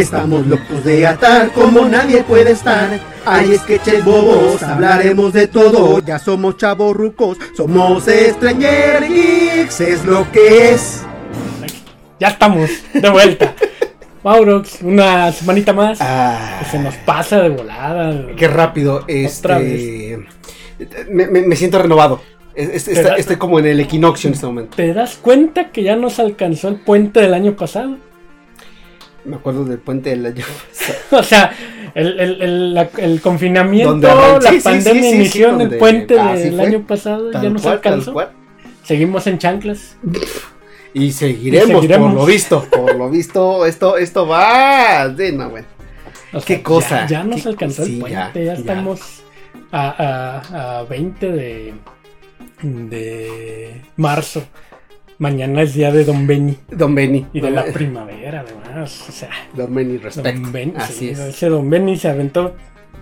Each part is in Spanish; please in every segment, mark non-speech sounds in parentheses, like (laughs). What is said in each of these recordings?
Estamos locos de atar como nadie puede estar. Hay sketches bobos, hablaremos de todo. Ya somos chavos rucos, somos Stranger Geeks, es lo que es. Ya estamos de vuelta. (laughs) Maurox, una semanita más. Ah, se nos pasa de volada. qué rápido. Este, me, me- me siento renovado. Da- estoy como en el equinoccio en este momento. ¿Te das cuenta que ya nos alcanzó el puente del año pasado? Me acuerdo del puente del año pasado. O sea, el, el- el- la- el confinamiento, la sí, sí, pandemia sí, sí, inició sí, en el puente del año pasado, ya nos alcanzó. Seguimos en chanclas. Y seguiremos, Y seguiremos. por lo visto. Por lo visto, esto, esto va. De, no, bueno. O Qué sea, cosa, Ya, ya nos qué- alcanzó sí, el puente, ya, ya, ya. estamos a, a- a 20 de, de marzo. Mañana es día de Don Benny Don Benny. y de la primavera, además. O sea, Don Benny, respect. Don Benny, Así sí, es. ese Don Benny se aventó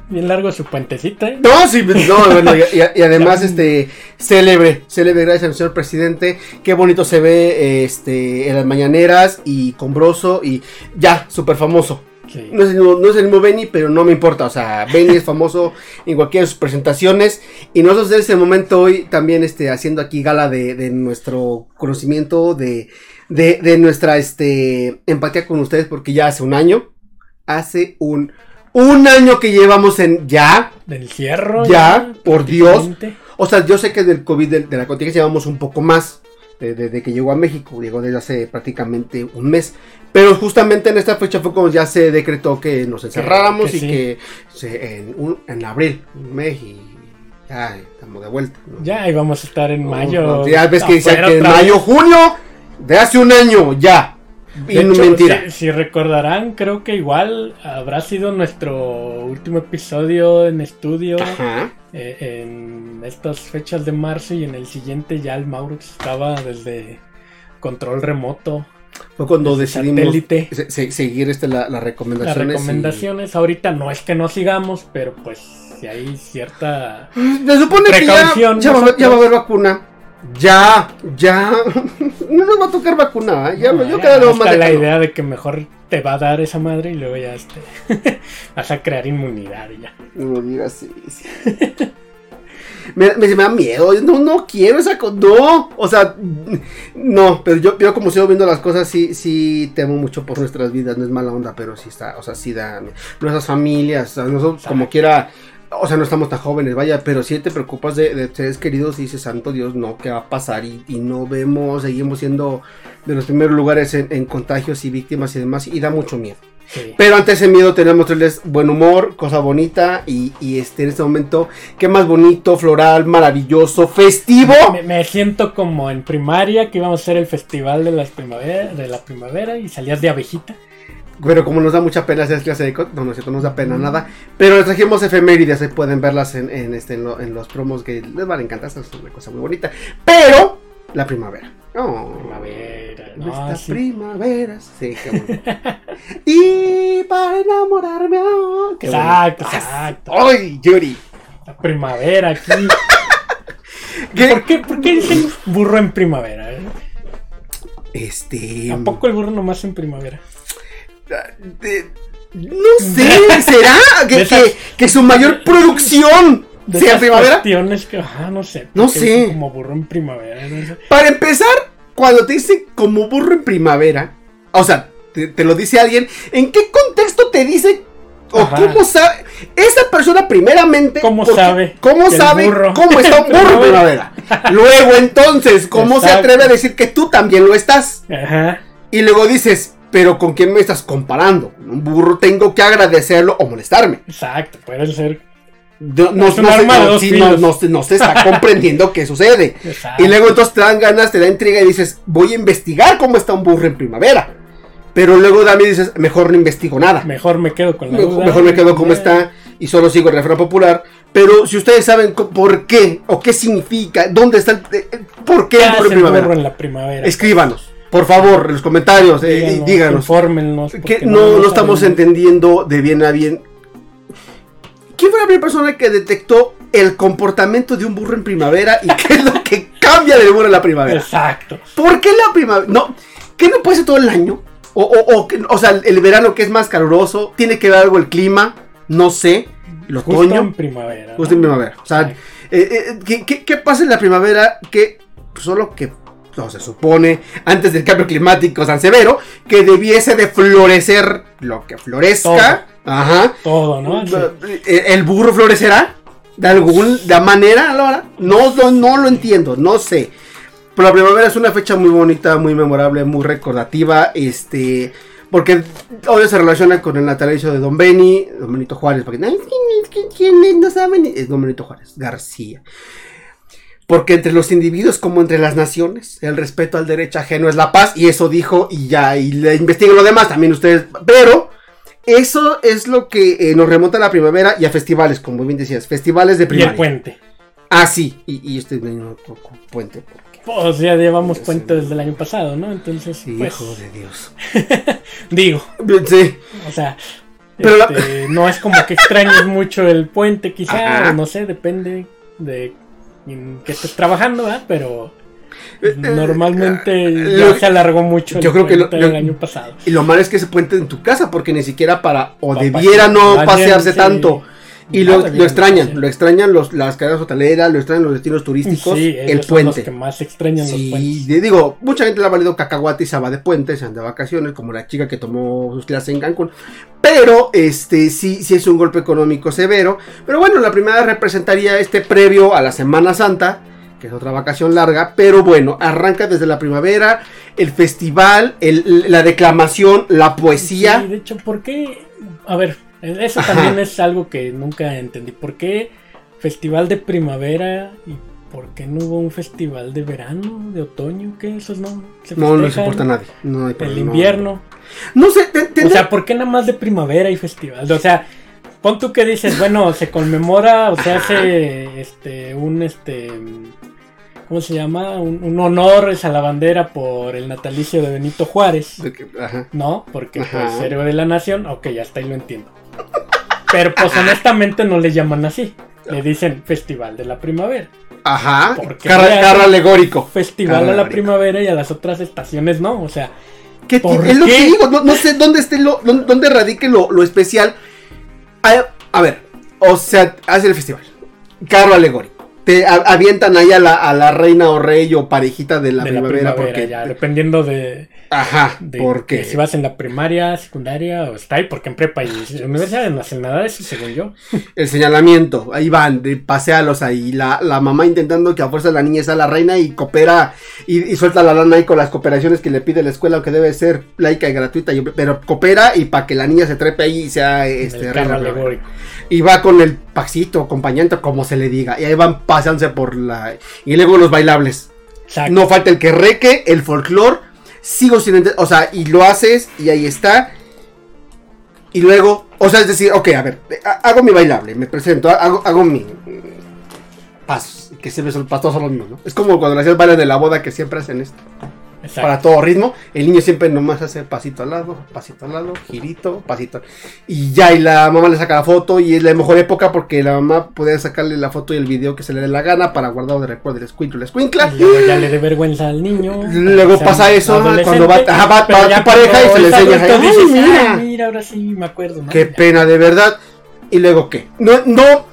bien largo su puentecita. ¿eh? No, sí, pues, no, bueno, y, además, este, célebre, célebre, gracias al señor presidente. Qué bonito se ve, este, en las mañaneras y con Broso y ya, súper famoso. Sí. No es, el mismo, no es el mismo Benny, pero no me importa. O sea, Benny es famoso (laughs) en cualquiera de sus presentaciones. Y nosotros en este momento hoy también este, haciendo aquí gala de, de nuestro conocimiento, de, de, de nuestra este, empatía con ustedes, porque ya hace un año, hace un, un año que llevamos en ya. Del cierro. Ya, por Dios. O sea, yo sé que del COVID, de, de la contingencia, llevamos un poco más. Desde de que llegó a México, llegó desde hace prácticamente un mes. Pero justamente en esta fecha fue como ya se decretó que nos encerráramos que y sí. que se- en, un- en abril, un mes y ya estamos de vuelta. ¿no? Ya, ahí vamos a estar en No, mayo. no, ya ves que que en mayo, junio, de hace un año, ya. De hecho, mentira. Si, si recordarán, creo que igual habrá sido nuestro último episodio en estudio Ajá. eh, en estas fechas de marzo y en el siguiente ya el Maurux estaba desde control remoto, Fue cuando decidimos se- seguir este, la- las Las recomendaciones. y- recomendaciones ahorita no es que no sigamos, pero pues si hay cierta... Se supone que ya, va, a haber- ya va a haber nosotros. vacuna. Ya, ya. (laughs) No nos va a tocar vacuna. ¿eh? Ya, No, yo cada vez más la idea de que mejor te va a dar esa madre y luego ya este, (laughs) vas a crear inmunidad y ya. Digas sí, sí. Me, me, me da miedo. No, no quiero esa cosa. No. O sea, no. Pero yo, yo como sigo viendo las cosas, sí, sí temo mucho por nuestras vidas. No es mala onda, pero sí está. O sea, sí da. Nuestras familias. o sea, nosotros como quiera. O sea, no estamos tan jóvenes, vaya, pero sí te preocupas de, de seres queridos y dices, santo Dios, no, ¿qué va a pasar? Y, y no vemos, seguimos siendo de los primeros lugares en, en contagios y víctimas y demás, y da mucho miedo. Sí. Pero ante ese miedo tenemos traerles buen humor, cosa bonita y, y, este en este momento, qué más bonito, floral, maravilloso, festivo. Me, me siento como en primaria que íbamos a hacer el festival de las primavera, de la primavera y salías de abejita. Pero como nos da mucha pena hacer clase de no, no es cierto, no nos da pena nada. Pero les trajimos efemérides, ahí pueden verlas en, en, este, en, lo- en los promos que les van a encantar, es una cosa muy bonita. Pero la primavera. Oh, Primavera, no, Estas sí. primaveras. Sí, qué bueno. (laughs) y para enamorarme. qué Exacto, bonito. exacto. ¡Ay, Yuri! La primavera aquí. (laughs) ¿Qué? ¿Por qué, ¿Por qué dicen burro en primavera? eh? Este. Tampoco el burro nomás en primavera. De- no sé, ¿será? (laughs) Que, esas- que, que su mayor producción De sea primavera. que, ajá, no sé. No sé. Como burro en primavera. no sé. Para empezar, cuando te dicen como burro en primavera, o sea, te, te lo dice alguien, ¿en qué contexto te dice? ¿O Ajá. cómo sabe? Esa persona primeramente... ¿Cómo sabe ¿Cómo sabe burro cómo (laughs) está un burro en primavera? Luego entonces, ¿cómo se atreve a decir que tú también lo estás? Ajá. Y luego dices, pero ¿con quién me estás comparando? Un burro tengo que agradecerlo o molestarme. Exacto, puede ser. No, no, Es no se- no, sí, no- está comprendiendo qué sucede. Exacto. Y luego entonces te dan ganas, te da intriga y dices, voy a investigar cómo está un burro en primavera. Pero luego Dami dices, mejor no investigo nada. Mejor me quedo con la Mejor, duda. mejor me quedo como está y solo sigo el refrán popular. Pero si ustedes saben por qué o qué significa, dónde está el, eh, eh, por qué ¿Qué el burro en primavera, burro en la primavera? escríbanos, por favor, en los comentarios, eh, Díganos, díganos. Infórmennos. Que no, no estamos entendiendo de bien a bien. ¿Quién fue la primera persona que detectó el comportamiento de un burro en primavera y qué es lo que (laughs) cambia del burro en la primavera? Exacto. ¿Por qué la primavera? No, ¿qué no puede ser todo el año? O, o, o, o sea, el verano que es más caluroso, tiene que ver algo el clima, no sé, el Justo otoño, en primavera. justo en primavera. O sea, eh, eh, ¿qué, qué, qué pasa en la primavera que solo que no, se supone antes del cambio climático tan severo que debiese de florecer lo que florezca? Ajá. Todo, ¿no? Eh, ¿El burro florecerá? ¿De alguna manera, Laura? No, no, no lo entiendo, no sé. Pero la primavera es una fecha muy bonita, muy memorable, muy recordativa. Este. Porque obvio se relaciona con el natalicio de Don Benny, Don Benito Juárez. Porque, "Ay, ¿quién? ¿Quién- quién? No saben. Es Don Benito Juárez García. Porque entre los individuos como entre las naciones, el respeto al derecho ajeno es la paz. Y eso dijo y ya. Y le investiguen lo demás también ustedes. Pero eso es lo que eh, nos remonta a la primavera y a festivales, como bien decías. Festivales de Y el primavera. puente. Ah, sí. Y, y no toco puente. Porque, Pues ya llevamos Sí. puente desde el año pasado, ¿no? Entonces, pues, hijo de Dios. (laughs) digo, Sí. o sea, Pero la- este, no es como que extrañes mucho el puente, quizá, o no sé, depende de qué estés trabajando, ¿verdad? Pero Eh, normalmente eh, ya lo- se alargó mucho yo el creo que lo- puente lo- del año pasado. Y lo malo es que ese puente en tu casa, porque ni siquiera para, o debiera no pasearse sí. tanto. Y lo, lo extrañan, lo extrañan los, las cadenas hoteleras, lo extrañan los destinos turísticos, Sí, el ellos son los puente. que más extrañan los Sí, puentes. de- digo, mucha gente le ha valido cacahuate y se va de puente, se anda de vacaciones, como la chica que tomó sus clases en Cancún. Pero, este, sí, sí es un golpe económico severo. Pero bueno, la primera representaría este previo a la Semana Santa, que es otra vacación larga. Pero bueno, arranca desde la primavera, el festival, el- la declamación, la poesía. Sí, de hecho, ¿por qué? A ver, eso también (laughs) es algo que nunca entendí. ¿Por qué festival de primavera y por qué no hubo un festival de verano, de otoño? ¿Qué? Esos no se No, no les festejan? importa a nadie. No hay El invierno. No sé, te- O tendré- sea, ¿por qué nada más de primavera y festival? O sea, pon tú que dices, bueno, se conmemora o se hace (laughs) este un este ¿cómo se llama? Un, un honor es a la bandera por el natalicio de Benito Juárez. de que- ajá. No, porque Ajá. pues héroe de la nación, ok, hasta ahí lo entiendo. Pero pues honestamente no le llaman así. Le dicen Festival de la Primavera. Ajá. Porque Carro, carro alegórico. Festival a la Alegórico. primavera y a las otras estaciones no. O sea, ¿Qué ¿Por es lo qué? que digo, no, no sé dónde esté lo, dónde, dónde radique lo, lo especial. A, a ver, o sea, hace el festival. Carro alegórico. Te avientan ahí a la, a la reina o rey o parejita de la de primavera. la primavera porque, ya, dependiendo de, Ajá, de- porque. de si vas en la primaria, secundaria o está ahí, porque en prepa y universidad en las edades, según yo. (laughs) El señalamiento, ahí van, de pasealos ahí. La, la mamá intentando que a fuerza la niña sea la reina y coopera y, y suelta la lana ahí con las cooperaciones que le pide la escuela, aunque debe ser laica y gratuita, y- pero coopera y para que la niña se trepe ahí y sea este, el reina. Y va con el paxito, acompañante, como se le diga. Y ahí van pasándose por la. Y luego los bailables. Exacto. No falta el que reque, el folclore. Sigo sin entender. O sea, y lo haces y ahí está. Y luego. O sea, es decir, ok, a ver. ha- Hago mi bailable, me presento, hago, hago mi. mm, Pasos. Que siempre son pasos son los mismos, ¿no? Es como cuando le hacías baile de la boda que siempre hacen esto Exacto. para todo ritmo. El niño siempre nomás hace pasito al lado, pasito al lado, girito, pasito. Y ya, y la mamá le saca la foto y es la mejor época porque la mamá puede sacarle la foto y el video que se le dé la gana para guardar de recuerdo el escuintlo, la escuincla. Y luego ya le dé vergüenza al niño. Luego pasa eso, cuando va- ajá, va- va tu pareja y se le enseña, ay, dices, mira. "Ay, mira, ahora sí me acuerdo. Qué Ya. pena, de verdad. Y luego, ¿qué? No, no.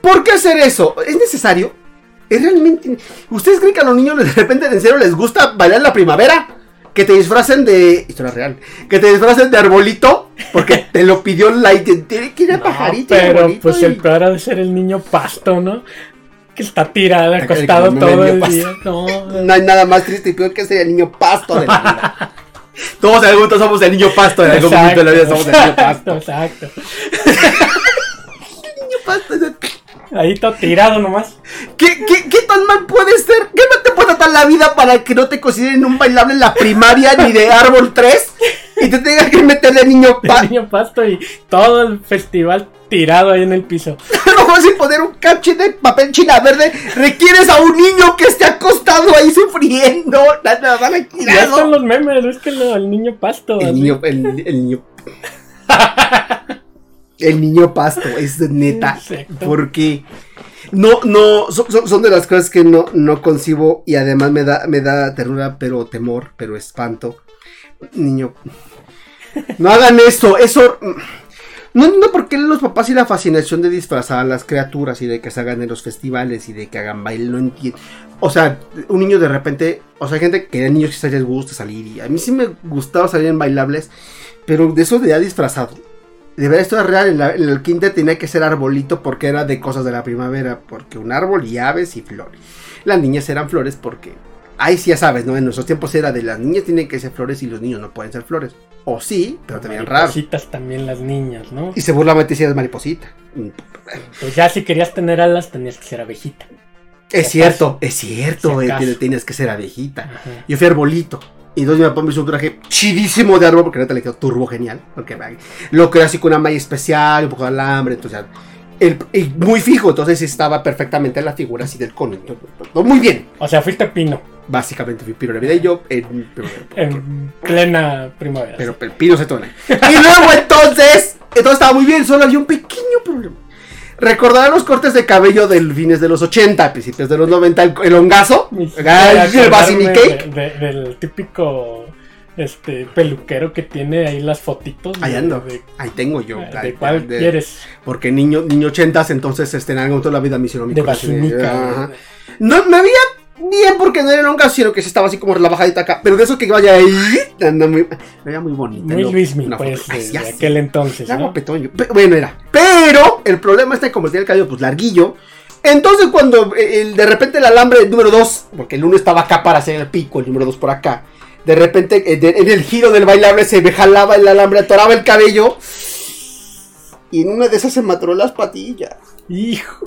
¿Por qué hacer eso? ¿Es necesario? ¿Es realmente.? ¿Ustedes creen que a los niños de repente en serio les gusta bailar la primavera? Que te disfracen de. Historia real. Que te disfracen de arbolito. Porque (laughs) te lo pidió la. Tiene que ir a No, pajarito. pero pues y- el peor ha de ser el niño pasto, ¿no? que está tirado, acostado todo el el día. No, (laughs) No hay nada más triste y peor que ser el niño pasto de la vida. (laughs) Todos en algún momento somos el niño pasto, en algún momento de la vida somos el niño pasto. Exacto. Niño pasto, es- Ahí todo tirado nomás. ¿Qué, qué, ¿Qué tan mal puede ser? ¿Qué no te puede tratar la vida para que no te consideren un bailable en la primaria ni de árbol 3? Y te tengas que meter de niño pasto. niño pasto y todo el festival tirado ahí en el piso. (laughs) No vas a poner un capche de papel china verde. Requieres a un niño que esté acostado ahí sufriendo. Nada, van a Ya tirado. están los memes, es que lo- el niño pasto. El así. niño, el, el niño. (laughs) el niño pasto, es neta. Exacto. Porque no, no, son, de las cosas que no, no concibo y además me da, me da ternura, pero temor, pero espanto. Niño. No hagan eso, eso. No entiendo por qué los papás y la fascinación de disfrazar a las criaturas y de que se hagan en los festivales y de que hagan baile, no entiendo. O sea, un niño de repente, o sea, hay gente que a niños que les gusta salir y a mí sí me gustaba salir en bailables, pero de eso de ya disfrazado. De verdad, esto es real. En, la- el kinder tenía que ser arbolito porque era de cosas de la primavera. Porque un árbol y aves y flores. Las niñas eran flores porque. Ahí sí ya sabes, ¿no? En nuestros tiempos era de las niñas tienen que ser flores y los niños no pueden ser flores. O sí, pero también raro. Maripositas también las niñas, ¿no? Y se burlaban te decías mariposita. Pues ya si querías tener alas tenías que ser abejita. Es Si cierto, es cierto, Si eh, tienes que ser abejita. Ajá. Yo fui arbolito. Y entonces papá me hizo un traje chidísimo de árbol, porque neta le quedó turbo genial. Porque lo creó así con una malla especial, un poco de alambre, entonces. el- muy fijo, entonces estaba perfectamente la figura así del cono. muy bien. O sea, fuiste pino Básicamente fui Piro Navidad y yo en. Pero, en plena primavera. pero el Piro se tona. Y luego entonces. Entonces estaba muy bien, solo había un pequeño problema. Recordarán los cortes de cabello del fines de los 80, principios de los 90, el, el hongazo, el basilic cake. de- de- del típico este peluquero que tiene ahí las fotitos. Ahí ando. De, Ahí tengo yo. de Ahí- cuál de- quieres. Porque niño, niño ochentas, entonces este, en algún momento de la vida me hicieron mi De. No, me veía bien porque no era un sino que sí estaba así como la bajadita acá. Pero de eso que vaya ahí, anda muy, me veía muy bonita. Muy Una pues. Ay, de, aquel entonces, ¿no? guapetón Bueno, era. Pero el problema está en como tenía el cabello pues larguillo. Entonces cuando eh, el- de repente el alambre número 2, porque el uno estaba acá para hacer el pico, el número 2 por acá. De repente eh, en el giro del bailable se me jalaba el alambre, atoraba el cabello. Y en una de esas se me atoró las patillas. Hijo.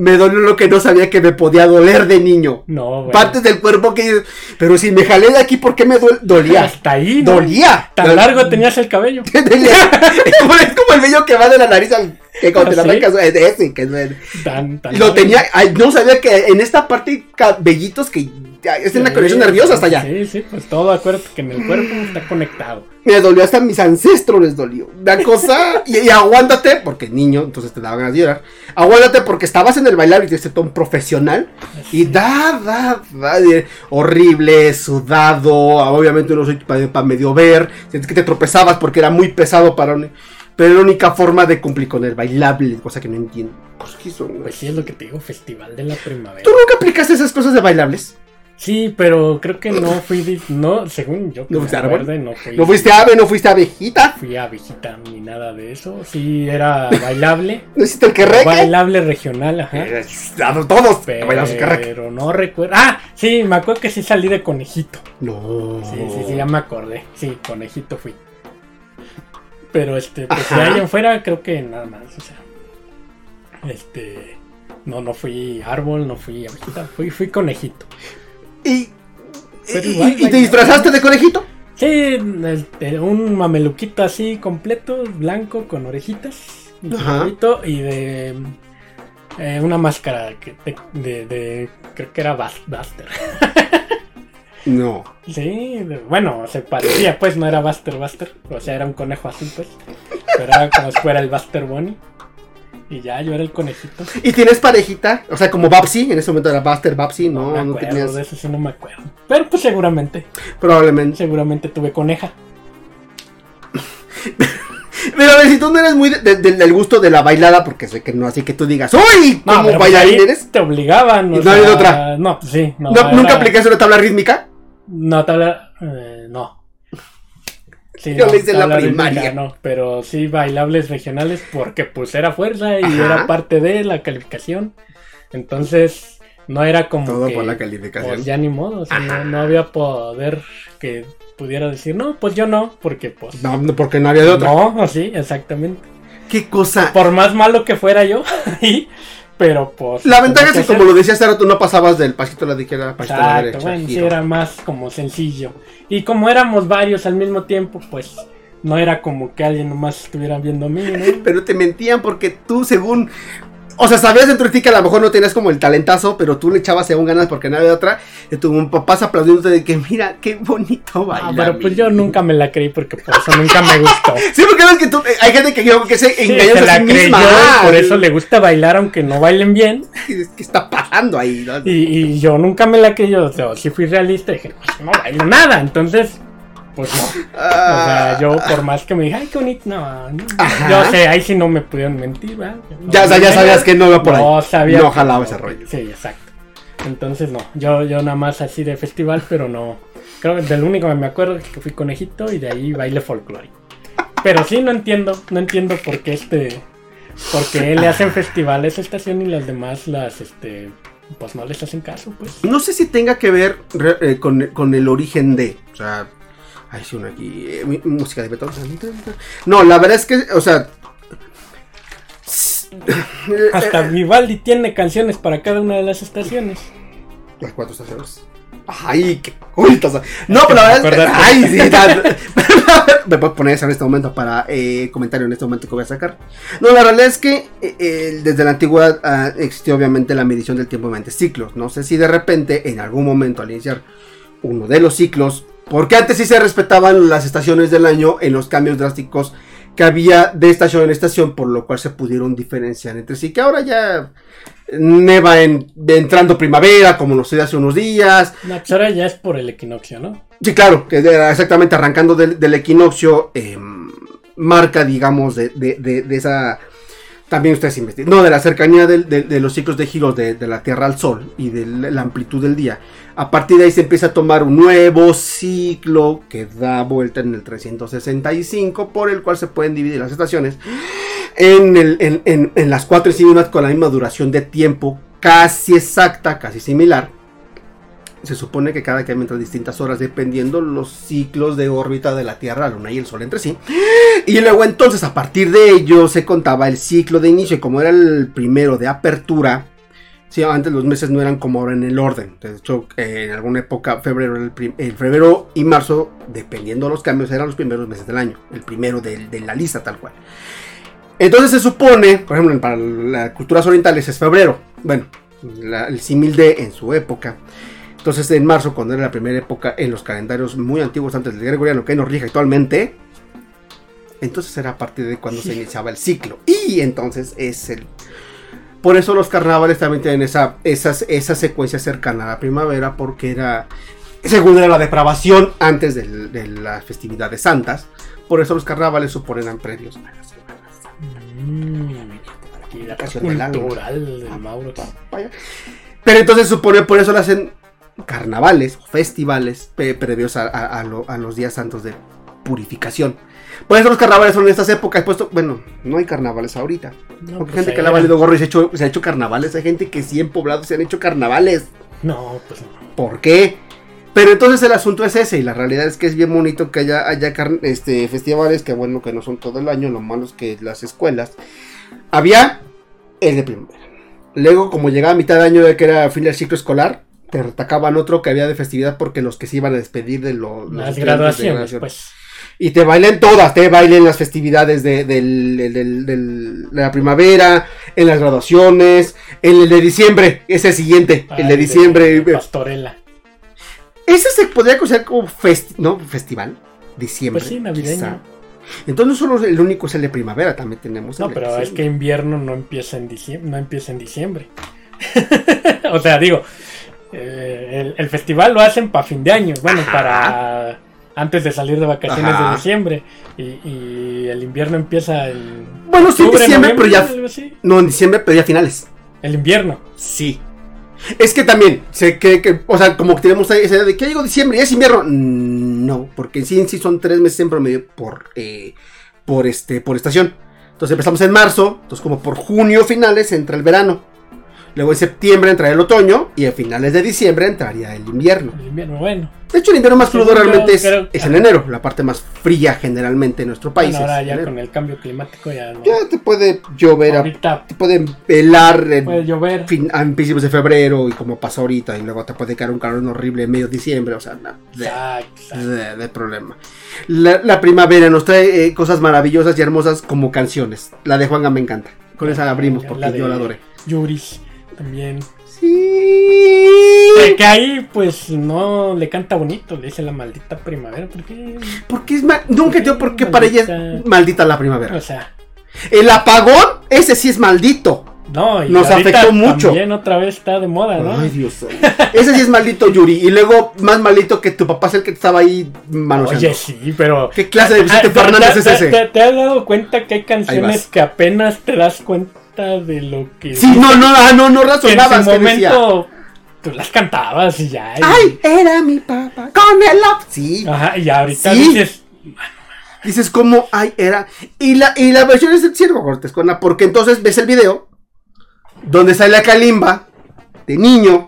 Me dolió lo que no sabía que me podía doler de niño. No, bueno. Partes del cuerpo que... Pero si me jalé de aquí, ¿por qué me duele? Dolía. Hasta ahí, ¿no? Dolía. Tan largo tenías el cabello. Dolía. es, como, es como el vello que va de la nariz al... Que cuando te la ¿Ah, sí? es de ese, que es... Tan, tan Lo tenía... ay, no sabía que en esta parte hay cabellitos que... Es en la conexión nerviosa hasta allá. Sí, sí, pues todo, acuérdate que en el cuerpo está conectado. Me dolió hasta a mis ancestros les dolió. Una cosa. Y, y aguántate, porque niño, entonces te daban ganas de llorar. Aguántate porque estabas en el bailar y tienes este tono profesional. Y da, da, da. horrible, sudado. Obviamente no soy para medio ver. Sientes que te tropezabas porque era muy pesado para un. Pero la única forma de cumplir con el bailable, cosa que no entiendo. Cosas que son- Pues sí, es lo que te digo, Festival de la Primavera. ¿Tú nunca aplicaste esas cosas de bailables? Sí, pero creo que no fui, no, según yo ¿No fuiste árbol? acuerde, no fui, ¿No fuiste ave, no fuiste abejita? fui a visita ni nada de eso. Sí, era bailable, (laughs) ¿No hiciste el que bailable regional, ajá. Eh, Todos bailamos el. Pero no recuerdo. Ah, sí, me acuerdo que sí salí de conejito. No. Sí, sí, sí, ya me acordé. Sí, conejito fui. Pero este, pues Ajá. de ahí en fuera creo que nada más, o sea. Este, no, no fui árbol, no fui abejita, fui, fui conejito. ¿Y, y- y te disfrazaste de conejito? Sí, este, un mameluquito así completo, blanco, con orejitas, sombrerito y de eh, una máscara que de, de- creo que era Buster. (laughs) No. Sí, bueno, se parecía, pues no era Buster Buster, o sea, era un conejo azul, pues, pero era como si fuera el Buster Bunny. Y ya, yo era el conejito. ¿Y tienes parejita? O sea, como Babsy, en ese momento era Buster Babsy, no, me no, acuerdo, tenías. de eso sí no me acuerdo. Pero pues seguramente, Probablemente. seguramente tuve coneja. (laughs) Pero a ver, si tú no eres muy de- de- de- del gusto de la bailada, porque sé que no, así que tú digas, ¡Uy! No, ¿Cómo pero pues bailarín eres? Te obligaban. o ¿Y no sea, otra? No, pues sí. No, ¿No- ¿Nunca era- aplicaste una tabla rítmica? No, tabla. eh, no. (laughs) Sí, Yo no, le hice la primaria. No, pero sí bailables regionales porque pues era fuerza y Ajá. era parte de la calificación. Entonces no era como Todo que, por la calificación. pues, ya ni modo, o sea, Ajá. no, no había poder que pudiera decir, no, pues yo no, porque pues... No, porque no había de otra. No, sí, exactamente. ¿Qué cosa? Por más malo que fuera yo, (laughs) ahí, pero pues... La ventaja es que, como lo decía hace rato, no pasabas del pasito a la izquierda al pasito a la Exacto, derecha. bueno, sí era más como sencillo. Y como éramos varios al mismo tiempo, pues no era como que alguien nomás estuviera viendo a mí, ¿no? (laughs) Pero te mentían porque tú, según. O sea, sabías dentro de ti que a lo mejor no tenías como el talentazo, pero tú le echabas según ganas porque no había otra. Y tu papás aplaudiéndote de que, mira, qué bonito baila. Ah, pero pues yo niño". nunca me la creí porque por eso nunca me gustó. (laughs) Sí, porque ves que tú. eh, Hay gente que, yo- que se Sí, engaña se a la sí creyó misma. y Ah, por eso le gusta bailar aunque no bailen bien. (laughs) ¿Qué está pasando ahí? no? Y, y yo nunca me la creí, o sea, sí fui realista dije, pues no bailo nada, entonces, pues no. O Ah, sea, yo por más que me dije, ay, qué bonito, no, no. Yo sé, ahí sí no me pudieron mentir, ¿verdad? No, Ya, o sea, ya sabías que no iba por ahí. No sabía. No jalaba ese rollo. Sí, exacto. Entonces no, yo, yo nada más así de festival, pero no. Creo que del único que me acuerdo es que fui conejito y de ahí baile folclórico. Pero sí no entiendo, no entiendo por qué este. Porque le hacen festival a estación y las demás las este. Pues no les hacen caso, pues. No sé si tenga que ver eh, con, con el origen de. O sea. Hay sí, una aquí. eh, música de Beethoven. No, la verdad es que, o sea. (laughs) Hasta Vivaldi tiene canciones para cada una de las estaciones. Las cuatro estaciones. Ay, qué cultos. No, pero la verdad es que. Ay, sí, (laughs) tal. (laughs) Me puedo poner eso en este momento para eh, comentario en este momento que voy a sacar. No, la realidad es que eh, eh, desde la antigüedad ah, existió obviamente la medición del tiempo mediante ciclos. No sé si de repente, en algún momento al iniciar uno de los ciclos, porque antes sí se respetaban las estaciones del año en los cambios drásticos que había de estación en estación, por lo cual se pudieron diferenciar entre sí, que ahora ya neva en, entrando primavera, como nos dio hace unos días. No, pues ahora ya es por el equinoccio, ¿no? Sí, claro, que exactamente arrancando del, del equinoccio, eh, marca, digamos, de, de- de- de esa... También ustedes investigan. No, de la cercanía de, los ciclos de giros de, la Tierra al Sol y de la amplitud del día. A partir de ahí se empieza a tomar un nuevo ciclo que da vuelta en el 365, por el cual se pueden dividir las estaciones en, el- en- en- en las cuatro con la misma duración de tiempo, casi exacta, casi similar. Se supone que cada que entre distintas horas dependiendo los ciclos de órbita de la Tierra, la Luna y el Sol entre sí. Y luego entonces a partir de ello se contaba el ciclo de inicio y como era el primero de apertura, sí, antes los meses no eran como ahora en el orden. De hecho, eh, en alguna época, febrero, el, febrero y marzo, dependiendo de los cambios, eran los primeros meses del año. El primero de, la lista tal cual. Entonces se supone, por ejemplo, para las culturas orientales es febrero. Bueno, el símil de en su época. Entonces en marzo, cuando era la primera época en los calendarios muy antiguos antes del gregoriano que nos rige actualmente, entonces era a partir de cuando se iniciaba el ciclo. Y entonces es el... Por eso los carnavales también tienen esa, esas, esa secuencia cercana a la primavera, porque era, según era la depravación antes de las festividades santas, por eso los carnavales suponen previos a la Semana Santa. Mm, aquí la Canción año. cultural del Mauro. Vaya. Pero entonces supone, por eso le hacen carnavales o festivales previos a, a- a lo- a los días santos de purificación. Por eso los carnavales son en estas épocas. Puesto, bueno, no hay carnavales ahorita. No, Porque hay pues gente que le ha valido gorro y se ha, hecho, se ha hecho carnavales. Hay gente que sí en poblados se han hecho carnavales. No, pues no. ¿Por qué? Pero entonces el asunto es ese, y la realidad es que es bien bonito que haya, haya este, festivales, que bueno que no son todo el año, lo malo es que las escuelas. Había el de primavera. Luego, como llegaba a mitad de año de que era fin del ciclo escolar, te retacaban otro que había de festividad porque los que se iban a despedir de lo- los, Las de graduaciones, pues. Y te bailen todas, te bailen las festividades de, del- de la primavera, en las graduaciones, en el de diciembre, ese siguiente, el de diciembre. Pastorela. Ese se podría considerar como festi- ¿no? festival. Diciembre. Pues sí, navideño. quizá. Entonces no solo el único es el de primavera, también tenemos el No, de pero es que invierno no empieza en diciembre. No empieza en diciembre. (laughs) o sea, digo, eh, el, el festival lo hacen para fin de año. Bueno, Ajá. para antes de salir de vacaciones Ajá. de diciembre. Y, y el invierno empieza en. Bueno, sí, en diciembre, pero ya-. No, en diciembre, pero ya finales. El invierno. Sí. Es que también, sé que, que, o sea, como que tenemos esa idea de que llegó diciembre y es invierno. No, porque en sí, en sí son tres meses en promedio por, eh, por, este, por estación. Entonces empezamos en marzo, entonces como por junio finales entra el verano. Luego en septiembre entraría el otoño y a finales de diciembre entraría el invierno. El invierno, bueno. De hecho, el invierno más crudo realmente es, creo- es en enero, la parte más fría generalmente en nuestro país. Bueno, ahora ya enero. con el cambio climático ya no. Ya te puede llover, a- Ahorita te puede velar en, puede llover. fin- a principios de febrero y como pasa ahorita y luego te puede caer un calor horrible en medio de diciembre, o sea, no, de, de- de problema. La, la primavera nos trae eh, cosas maravillosas y hermosas como canciones. La de Juanga me encanta. Con esa la abrimos porque La de yo la adoré. Yuris también. Sí. Eh, Que ahí pues no le canta bonito, le dice la maldita primavera, porque Porque es ma- nunca entiendo por qué para ella es Maldita. la primavera. o sea, El apagón, ese sí es maldito. no, y Nos afectó mucho. También otra vez está de moda, ¿no? Ay, Dios. Ese sí es maldito, Yuri. Y luego, más maldito que tu papá es el que estaba ahí manoseando. Oye, sí, pero ¿Qué clase de Vicente Ah, ¿te- Fernández es ese? Te, te has dado cuenta que hay canciones que apenas te das cuenta de lo que Sí, no, no, ah, no, no en razonabas. que decía, momento tú las cantabas y ya. y- Ay, era mi papá. Con el love. Sí. Ajá, y ahorita Sí. dices, Dices, ¿cómo? Ay, era. Y la, y la versión es el circo, Cortés, Cona, porque entonces ves el video donde sale a Kalimba de niño.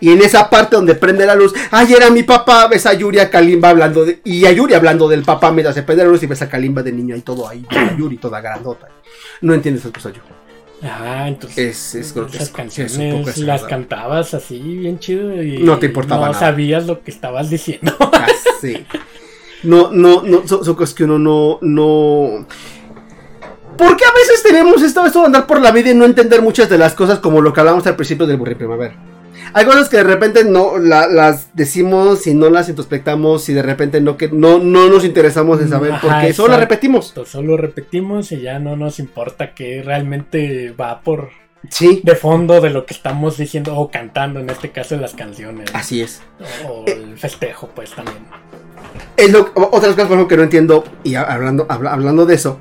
Y en esa parte donde prende la luz, ay, era mi papá, ves a Yuri a Kalimba hablando de, y a Yuri hablando del papá mientras se prende la luz y ves a Kalimba de niño ahí todo ahí, Yuri toda grandota. No entiendes el cosa yo. Ah, entonces Es, es esas grotesco. es un canciones poco las desagradable. cantabas así bien chido y No te importaba no nada. sabías lo que estabas diciendo. (laughs) Ah, sí. No, no, no, son, son cosas que uno no, no. ¿Por qué a veces tenemos esto, esto de andar por la vida y no entender muchas de las cosas como lo que hablamos al principio del burri primavera? Hay cosas que de repente no la- las decimos y no las introspectamos y de repente no que no, no nos interesamos en saber por Ajá, qué, solo repetimos. Solo repetimos y ya no nos importa que realmente va por Sí, de fondo de lo que estamos diciendo o cantando, en este caso las canciones. así es. O el festejo, pues también. Es lo, otras cosas por ejemplo, que no entiendo, y a- hablando, habla- hablando de eso,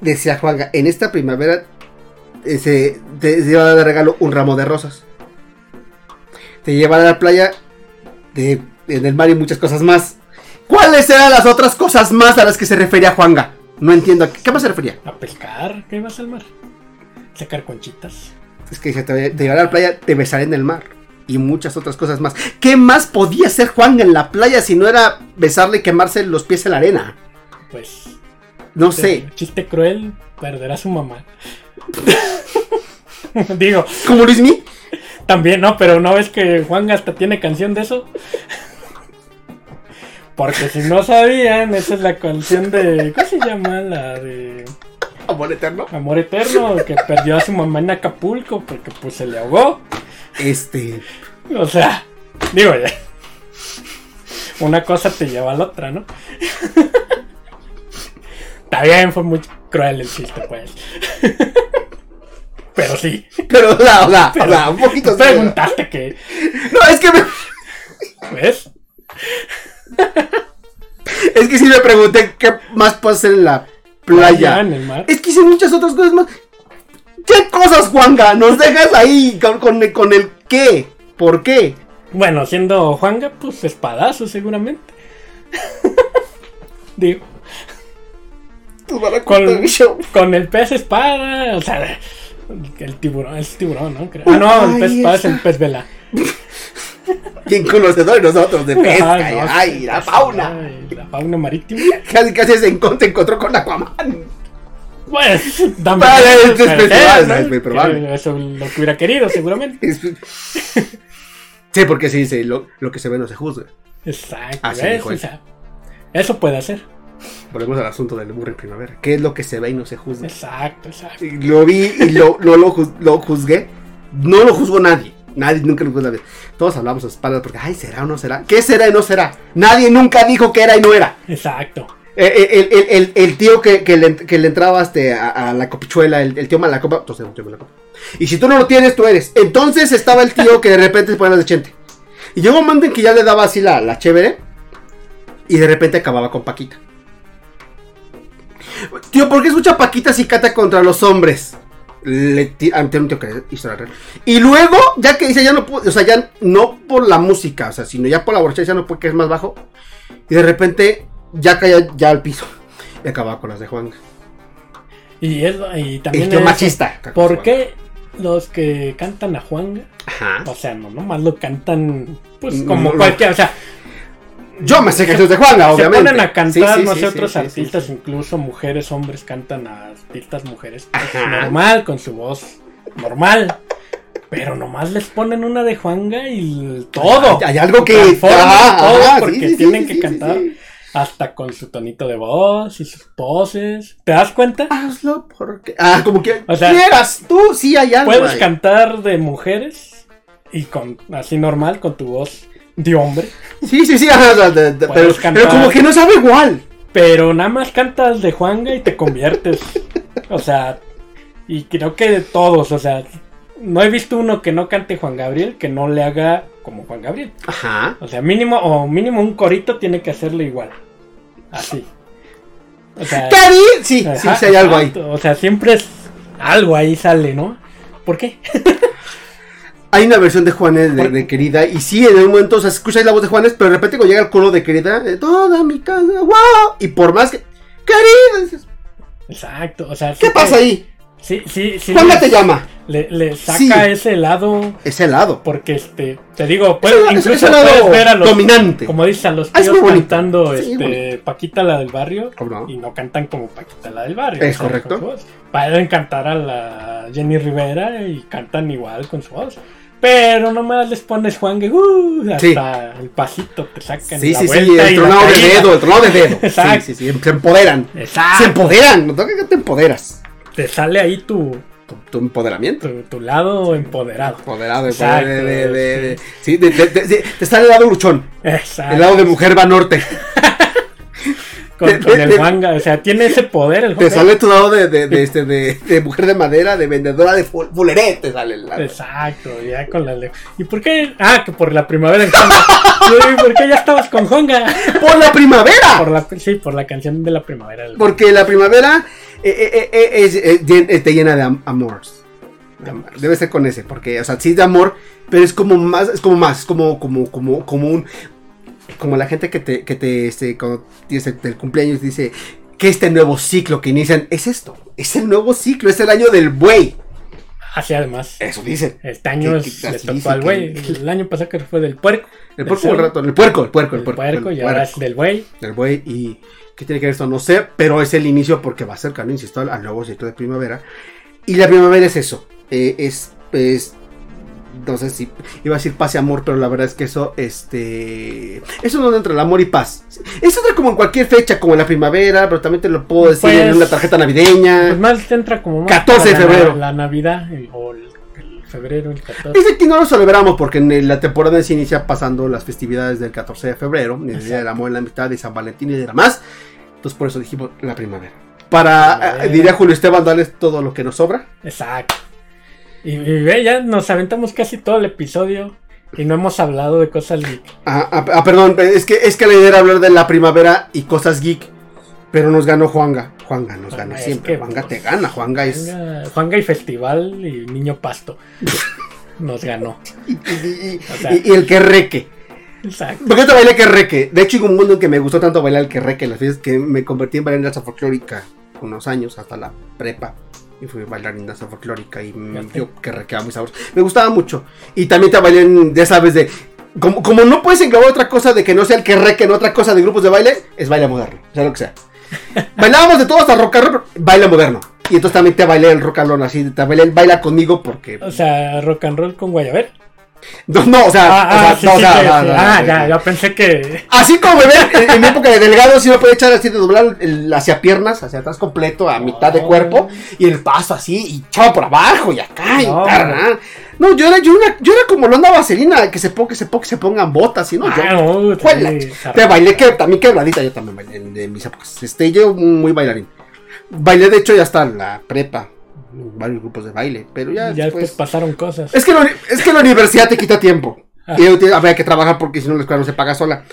decía Juanga, en esta primavera eh, se, te se lleva de regalo un ramo de rosas. Te lleva a la playa, de, en el mar y muchas cosas más. ¿Cuáles eran las otras cosas más a las que se refería Juanga? No entiendo, ¿a qué, más se refería? A pescar, ¿qué vas al mar? Sacar conchitas. Es que te, te llevaré a la playa, te besaré en el mar. Y muchas otras cosas más. ¿Qué más podía hacer Juanga en la playa si no era besarle y quemarse los pies en la arena? Pues. No sé. Chiste cruel, perderá a su mamá. (laughs) Digo, ¿Como Luismi? También, ¿no? Pero ¿no ves que Juan hasta tiene canción de eso? Porque si no sabían, esa es la canción de. ¿Cómo se llama? La de. Amor eterno. Amor Eterno, que perdió a su mamá en Acapulco porque pues se le ahogó. Este. O sea, digo ya. Una cosa te lleva a la otra, ¿no? Está bien, fue muy cruel el chiste, pues. Pero sí. Pero, o sea, o sea, Pero- o sea, un poquito. Preguntaste que. No, es que me- ¿Ves? es que sí me pregunté qué más puedo hacer en la playa. en el mar. Es que hice muchas otras cosas más. ¿Qué cosas, Juanga? Nos dejas ahí con, con, con el qué. ¿Por qué? Bueno, siendo Juanga, pues espadazo, seguramente. (laughs) Digo, Con- con el pez espada, o sea, el tiburón, es tiburón, ¿no? Creo. Ah, no, el pez está. el pez vela. (laughs) Bien conocedor nosotros de (laughs) pesca. Ajá, y- no, ay, la fauna. ay, La fauna marítima. Casi, casi se encont- se encontró con Aquaman. Pues, también. Vale, es- es es muy probable. Eso lo que hubiera querido, seguramente. (laughs) Sí, porque sí dice, lo, lo que se ve no se juzga. Exacto, Así ¿ves? dijo él. O sea, eso puede hacer. Volvemos al asunto del burro en primavera. ¿Qué es lo que se ve y no se juzga? Exacto, exacto. Y Lo vi y lo, no lo, juz- lo juzgué. No lo juzgó nadie. Nadie nunca lo juzgó nadie. Todos hablamos a espaldas porque, ay, ¿será o no será? ¿Qué será y no será? Nadie nunca dijo que era y no era. Exacto. Eh, eh, El, el- el- el tío que, que le, que le entraba este, a, a la copichuela, el, tío Malacopa, entonces el tío Malacopa. Y si tú no lo tienes, tú eres. Entonces estaba el tío que de repente se ponía de chente. Y llegó un momento en que ya le daba así la, la chévere. Y de repente acababa con Paquita. Tío, ¿por qué escucha Paquita si canta contra los hombres? Le ti- ah, un tío que historia real. Y luego, ya que dice, ya no puedo, o sea, ya no por la música, o sea, sino ya por la borrachera, ya no puede que es más bajo. Y de repente, ya caía ya al piso. Y acababa con las de Juan. Y, es, y también El tío es- machista. ¿Por qué los que cantan a Juanga? Ajá. O sea, no nomás lo cantan pues No, como no. cualquier, o sea, Yo me sé canciones de Juanga, se obviamente. ponen a cantar, Sí, sí, no sé, otros artistas, incluso mujeres, hombres cantan a artistas mujeres, pues, normal, con su voz normal. Pero nomás les ponen una de Juanga y todo. Hay, hay algo que. Ajá, todo ajá, porque tienen que cantar hasta con su tonito de voz y sus poses. ¿Te das cuenta? Hazlo porque. Ah, como que. O sea, quieras tú, sí hay algo. Puedes ahí. cantar de mujeres y con así normal con tu voz de hombre, Sí, sí, sí, (laughs) ajá, de- pero, como que no sabe igual. pero nada más cantas de Juanga y te conviertes. o sea, y creo que de todos, o sea, no he visto uno que no cante Juan Gabriel que no le haga como Juan Gabriel. Ajá. O sea, mínimo o mínimo un corito tiene que hacerle igual. Así. O sea, Cari, sí, sí, ajá, sí hay algo ahí. O sea, siempre es algo ahí sale, ¿no? ¿Por qué? (laughs) Hay una versión de Juanes de, Querida y sí, en un momento, o sea, escucháis la voz de Juanes, pero de repente cuando llega el coro de Querida, de toda mi casa, wow, y por más que, Querida, dices, Exacto, o sea, ¿qué sí pasa ahí? Sí, sí, sí. Te llama, Le, le saca Sí. ese lado es helado. porque este, te digo, Es puedes, el- es incluso el lado puedes ver a los dominante. como dicen a los Ah, es tíos bonito. cantando Sí, este Paquita la del barrio y no cantan como Paquita la del barrio. Es o sea, correcto. Pueden cantar a la Jenny Rivera y cantan igual con su voz. Pero nomás les pones Juan que uh, hasta Sí. el pasito te sacan Sí, la sí, sí, vuelta el y la tronado de dedo, el tronado de dedo. Sí, Exacto. sí, sí, se empoderan. Exacto. Se empoderan, no toca que te empoderas. Te sale ahí tu, Tu, tu empoderamiento. tu, tu lado empoderado. Empoderado, Exacto, de, de, sí, de- te sale el lado luchón, Exacto. el lado de mujer va norte. Con, de- con de- el de- manga, o sea, tiene ese poder el Te sale tu lado de, de, de, este, de, mujer de madera, de vendedora de ful- fuleret, te sale el lado. Exacto, ya con la ¿Y por qué? Ah, que por la primavera en. Yo digo, (laughs) ¿Por qué ya estabas con Juanga? ¡Por la primavera! Por la, sí, por la canción de la primavera. Porque la primavera eh, eh, eh, es, eh, eh, te llena de am- amores. De am- Debe ser con ese, porque, o sea, sí es de amor, pero es como más, es como más, es como, como, como, como un, como la gente que te, que te, este, cuando tienes el, el cumpleaños dice que este nuevo ciclo que inician es esto, es el nuevo ciclo, es el año del buey. Así además. Eso dicen. Este año es- le tocó al güey. que- El año pasado que fue del puerco. El puerco, el rato, el puerco, el puerco, el puerco. puerco, el y ahora es puerco. del güey. del buey y qué tiene que ver esto no sé pero es el inicio porque va cercano insisto al nuevo ciclo de primavera y la primavera es eso eh, es es no sé si iba a decir paz y amor pero la verdad es que eso este eso no entra el amor y paz eso entra como en cualquier fecha como en la primavera pero también te lo puedo decir Pues- en una tarjeta navideña Pues más entra como más 14 de la- febrero. La, Navidad el- o el, el febrero, el 14. Este aquí no lo celebramos porque en la temporada se inicia pasando las festividades del 14 de febrero, el Día del. Amor en la Amistad, de San Valentín y de demás. Entonces por eso dijimos la primavera. Para, Primavera. diría Julio Esteban, darles todo lo que nos sobra. Exacto. Y, y ve, ya nos aventamos casi todo el episodio y no hemos hablado de cosas geek. Ah, ah, ah, perdón, es que, es que la idea era hablar de la primavera y cosas geek, pero nos ganó Juanga. Juanga nos Juanga, gana es siempre. que, Juanga pues, te gana, Juanga es... Juanga, y Festival y Niño Pasto. (laughs) Nos ganó. Y, y- y- O sea- y- y el que reque. Exacto. ¿Por qué te bailé que reque? De hecho, hubo un mundo en que me gustó tanto bailar el que reque las fiestas que me convertí en bailarina folclórica unos años, hasta la prepa. Y fui bailarina danza folclórica y yo que requeaba muy sabroso. Me gustaba mucho. Y también te bailé en, ya sabes, de. Como, como no puedes englobar otra cosa de que no sea el que reque en otra cosa de grupos de baile, es baile moderno, sea lo que sea. (laughs) Bailábamos de todo hasta rock and roll, baile moderno. Y entonces también te bailé el rock and roll así, te bailé el baila conmigo porque. O sea, rock and roll con Guayabel. No, (laughs) no, o sea, Ah, ah, o sí, sea, no, sí, o sea, sí, no, sí. no, Ah, no, ya, pensé que. Así como bebé, en, (laughs) en mi época de delgado, sí me podía echar así de doblar el, hacia piernas, hacia atrás completo, a mitad de cuerpo, y el paso así, y echaba por abajo, y acá, y tarán. No, yo era, yo era, yo era como Londa Vaselina, que se ponga, que se ponga, que se pongan botas, y no, yo. Ah, no, ¿cuál la- sí, te bailé que también quebradita, yo también bailé en, en mis épocas. Este, yo muy bailarín. Bailé, de hecho, ya hasta la prepa, varios grupos de baile, pero ya, Ya después después. pasaron cosas. Es que, la es que la universidad te quita tiempo. Ah. Y habría que trabajar porque si no la escuela no se paga sola.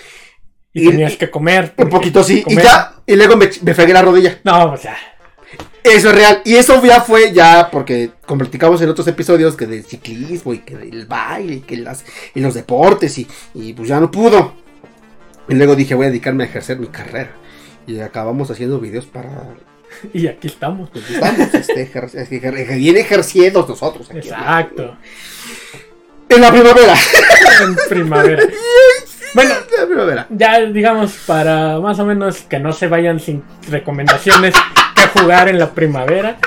Y y- tenías que comer. Un poquito sí. Y ya, y luego me, me fregué la rodilla. No, o sea. Eso es real. Y eso ya fue ya porque como platicamos en otros episodios que del ciclismo y que del baile y que las, y los deportes y, y pues ya no pudo. Y luego dije voy a dedicarme a ejercer mi carrera. Y acabamos haciendo videos para... (laughs) Y aquí estamos. Pues estamos (laughs) este, ejer- ejer- bien ejercidos nosotros. aquí. Exacto. En la primavera. (laughs) En primavera. Bueno, En la primavera. ya digamos para más o menos que no se vayan sin recomendaciones que jugar en la primavera.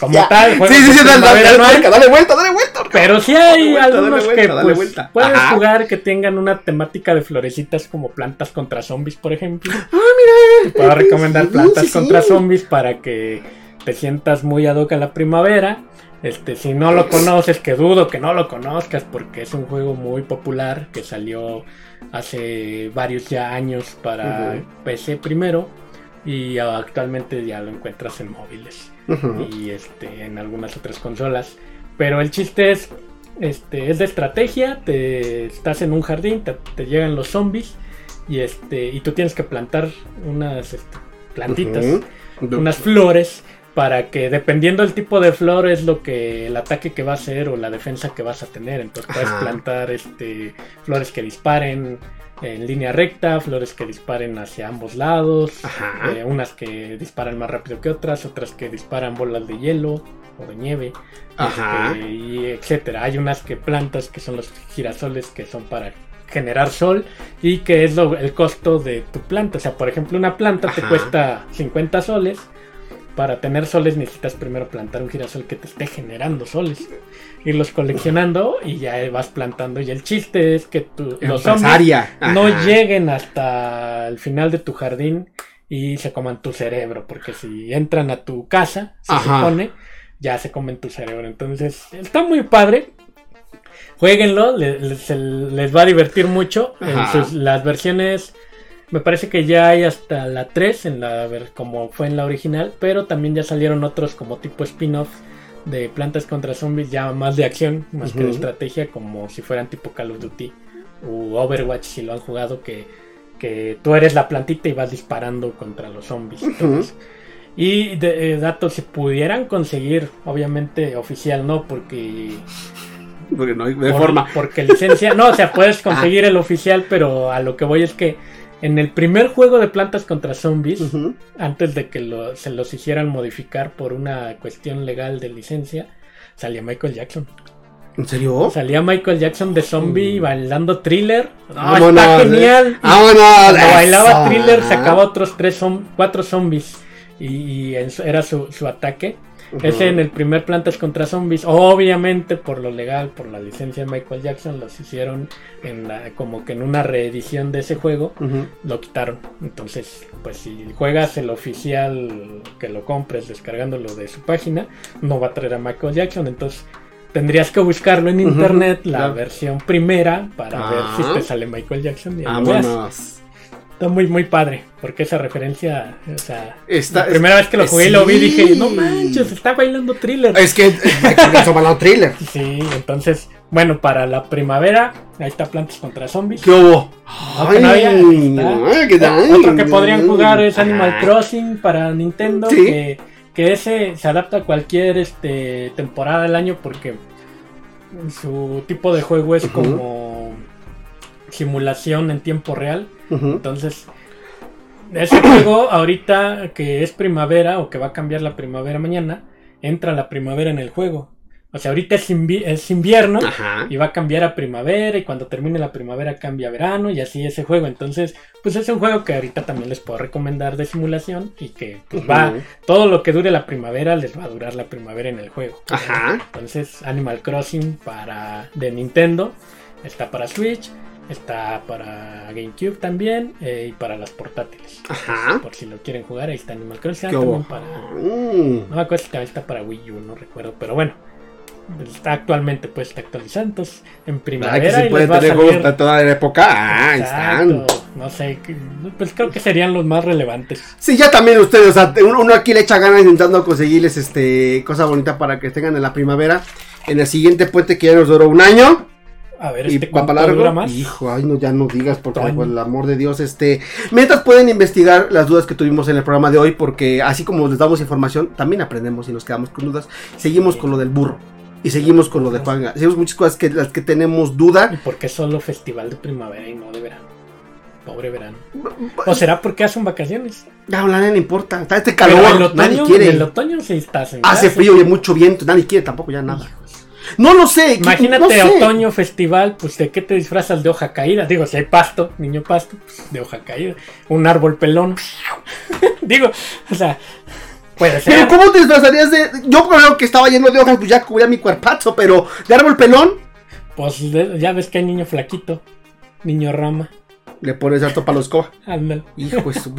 Como Ya. tal, Sí, sí, sí, dale, dale, no hay. dale vuelta, dale vuelta. Pero sí hay vuelta, algunos vuelta, que pues, vuelta. puedes Ajá. jugar que tengan una temática de florecitas como plantas contra zombies, por ejemplo. Ah, mira. Te puedo recomendar Sí, plantas sí, sí. contra zombies para que te sientas muy ad hoc a la primavera. Este, si no lo conoces, que dudo que no lo conozcas porque es un juego muy popular que salió hace varios ya años para. PC primero y actualmente ya lo encuentras en móviles y este en algunas otras consolas. Pero el chiste es este es de estrategia, te estás en un jardín, te, te llegan los zombies y este y tú tienes que plantar unas este, plantitas, unas flores para que dependiendo del tipo de flor es lo que el ataque que va a hacer o la defensa que vas a tener. Entonces puedes Ajá. plantar este flores que disparen en línea recta, flores que disparen hacia ambos lados, eh, unas que disparan más rápido que otras, otras que disparan bolas de hielo o de nieve, Ajá. este, y etcétera. Hay unas que plantas que son los girasoles que son para generar sol y que es lo- el costo de tu planta. O sea, por ejemplo, una planta te cuesta 50 soles. Para tener soles necesitas primero plantar un girasol que te esté generando soles. Irlos coleccionando y ya vas plantando. Y el chiste es que tu, los Empresaria. no lleguen hasta el final de tu jardín y se coman tu cerebro, porque si entran a tu casa, se Ajá. supone, ya se comen tu cerebro. Entonces, está muy padre. Jueguenlo, le- le- se les va a divertir mucho. En sus- las versiones, me parece que ya hay hasta la 3, en la, ver- como fue en la original, pero también ya salieron otros como tipo spin-off de plantas contra zombies, ya más de acción, más que de estrategia, como si fueran tipo Call of Duty o Overwatch si lo han jugado que, que tú eres la plantita y vas disparando contra los zombies. Y de, eh, datos, si pudieran conseguir, obviamente oficial no, porque... Porque no hay por- forma. Porque licencia... No, o sea, puedes (laughs) conseguir el oficial, pero a lo que voy es que en el primer juego de plantas contra zombies, antes de que lo- se los hicieran modificar por una cuestión legal de licencia, salía Michael Jackson. ¿En serio? Salía Michael Jackson de zombie Mm. bailando thriller. No, Vámonos, está genial. Vámonos. Cuando bailaba thriller sacaba otros tres cuatro zombies. Y, era su, su ataque. Ese en el primer Plantas contra Zombies. Obviamente por lo legal, por la licencia de Michael Jackson, los hicieron en la- como que en una reedición de ese juego. Lo quitaron. Entonces, pues si juegas el oficial que lo compres descargándolo de su página, no va a traer a Michael Jackson. Entonces tendrías que buscarlo en internet, la claro. versión primera, para Ah. ver si te sale Michael Jackson. y Está muy, muy padre, porque esa referencia, o sea, Está- la primera vez que lo jugué y lo vi dije, no manches, está bailando thriller. Es que Jackson bailó thriller. (laughs) Sí, entonces, bueno, para la primavera, ahí está Plantas contra Zombies. ¿Qué hubo? que no había, ahí está. ay, ¿qué tal? Otro que podrían jugar es Animal. Crossing para Nintendo, Sí. que, que ese se adapta a cualquier este, temporada del año porque su tipo de juego es como simulación en tiempo real. Entonces, ese juego ahorita que es primavera o que va a cambiar la primavera mañana, entra la primavera en el juego. O sea, ahorita es, invi- es invierno Ajá. y va a cambiar a primavera y cuando termine la primavera cambia a verano y así ese juego. Entonces, pues es un juego que ahorita también les puedo recomendar de simulación y que pues, va, todo lo que dure la primavera les va a durar la primavera en el juego. Ajá. Entonces, Animal Crossing para de Nintendo está para Switch, está para GameCube también eh, y para las portátiles. Ajá. Por si lo quieren jugar, ahí está Animal Crossing. ¿Qué también para, Mm. no me acuerdo si también está para Wii U, no recuerdo, pero bueno. Está actualmente pues está actualizando entonces, en Ah, primavera que se puede tener salir- de toda la época. Ah, ahí están. Exacto, no sé, pues creo que serían los más relevantes. Sí, ya también ustedes, o sea, uno uno aquí le echa ganas intentando conseguirles este cosa bonita para que tengan en la primavera. En el siguiente puente que ya nos duró un año. A ver, y este para cuánto largo. dura más. Hijo, ay, no, ya no digas, porque por el amor de Dios, este. Mientras pueden investigar las dudas que tuvimos en el programa de hoy, porque así como les damos información, también aprendemos y nos quedamos con dudas. Seguimos con lo del burro. Y seguimos con lo de Juan. Seguimos muchas cosas que las que tenemos duda. ¿Y por qué solo festival de primavera y no de verano? Pobre verano. ¿O será porque hacen vacaciones? Ya, a nadie le importa. Está este Pero calor. en el nadie otoño, quiere. en el otoño sí estás en Hace frío y mucho viento. Nadie quiere tampoco ya nada. No lo sé. Imagínate no sé. otoño, festival, pues de qué te disfrazas de hoja caída. Digo, si hay pasto, niño pasto, pues, de hoja caída. Un árbol pelón. (laughs) Digo, o sea, puede Pero ser. ¿cómo te disfrazarías de.? Yo creo que estaba lleno de hojas, pues ya cubría mi cuerpazo, pero de árbol pelón. Pues ya ves que hay niño flaquito, niño rama. Le pones harto para los escoba. Ándale. Hijo de su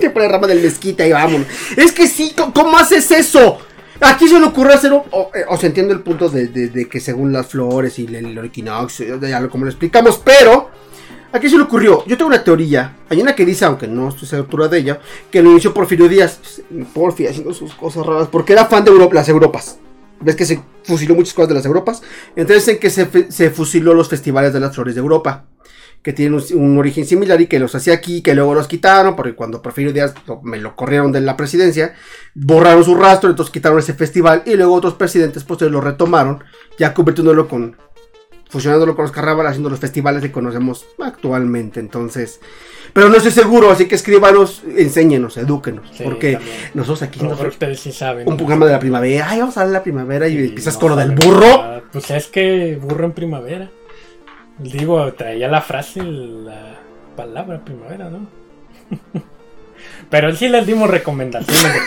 Te pone rama del mezquita y vámonos. Es que sí, ¿cómo- ¿cómo haces eso? Aquí se le ocurrió hacer. O, eh, o sea, entiendo el punto de, que según las flores y el, equinoccio, ya lo como lo explicamos, pero. Aquí se le ocurrió. Yo tengo una teoría. Hay una que dice, aunque no estoy segura de ella, que lo inició Porfirio Díaz. Porfirio haciendo sus cosas raras. Porque era fan de Europa, las Europas. Ves que se fusiló muchas cosas de las Europas. Entonces, en que se, se fusiló los festivales de las flores de Europa que tienen un, un origen similar y que los hacía aquí, que luego los quitaron, porque cuando Porfirio Díaz lo- me lo corrieron de la presidencia, borraron su rastro, entonces quitaron ese festival y luego otros presidentes posteriores lo retomaron, ya convirtiéndolo con, fusionándolo con los carnavales, haciendo los festivales que conocemos actualmente, entonces, pero no estoy seguro, así que escríbanos, enséñenos, edúquenos, Sí, porque también. nosotros aquí mejor ustedes sí saben. un ¿no? programa de la primavera, ay, vamos a hablar de la primavera y Sí, empiezas no con lo del burro. nada. Pues es que burro en primavera. Digo, traía la frase, la palabra primavera, ¿no? (laughs) Pero sí les dimos recomendaciones,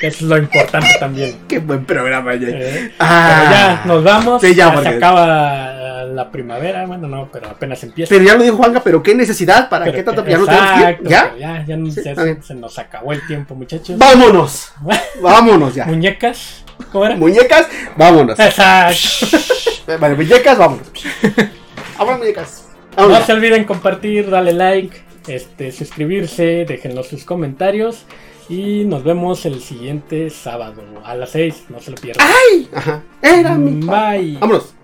que, es lo importante también. Qué buen programa, ya. ¿eh? Ah. Pero ya nos vamos, Sí, ya, ya, porque- se acaba la primavera, bueno, no, pero apenas empieza. Pero ya lo dijo Juanga, pero qué necesidad, para Pero qué tanto, que- exacto, ¿Ya? Ya, ya, Sí, ya se nos acabó el tiempo, muchachos. Vámonos. (laughs) Vámonos ya. Muñecas, ¿cómo era? Muñecas, vámonos. Exacto. Vale, muñecas, vámonos. (laughs) Muñecas. No se olviden compartir, darle like, este, suscribirse, déjenos sus comentarios y nos vemos el siguiente sábado a las 6, no se lo pierdan. Ay, ajá. Era mi. Bye. Vámonos.